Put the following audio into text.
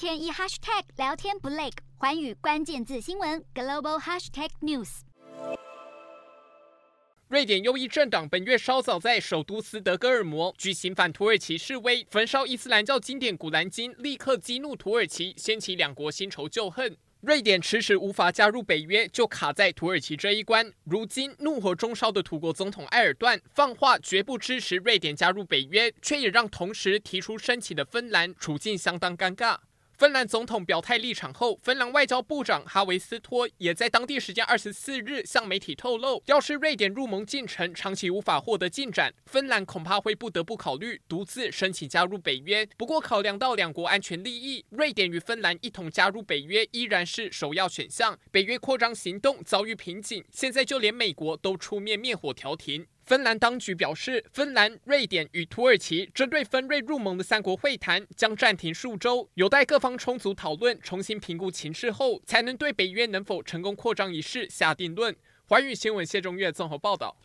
天一 hashtag 聊天不累，环宇关键字新闻 global hashtag news。瑞典右翼政党本月稍早在首都斯德哥尔摩举行反土耳其示威，焚烧伊斯兰教经典古兰经，立刻激怒土耳其，掀起两国新仇旧恨。瑞典迟迟无法加入北约，就卡在土耳其这一关。如今怒火中烧的土国总统埃尔段放话绝不支持瑞典加入北约，却也让同时提出申请的芬兰处境相当尴尬。芬兰总统表态立场后，芬兰外交部长哈维斯托也在当地时间二十四日向媒体透露，要是瑞典入盟进程长期无法获得进展，芬兰恐怕会不得不考虑独自申请加入北约。不过，考量到两国安全利益，瑞典与芬兰一同加入北约依然是首要选项。北约扩张行动遭遇瓶颈，现在就连美国都出面灭火调停。芬兰当局表示，芬兰、瑞典与土耳其针对芬瑞入盟的三国会谈将暂停数周，有待各方充足讨论、重新评估情势后，才能对北约能否成功扩张一事下定论。华语新闻谢中岳综合报道。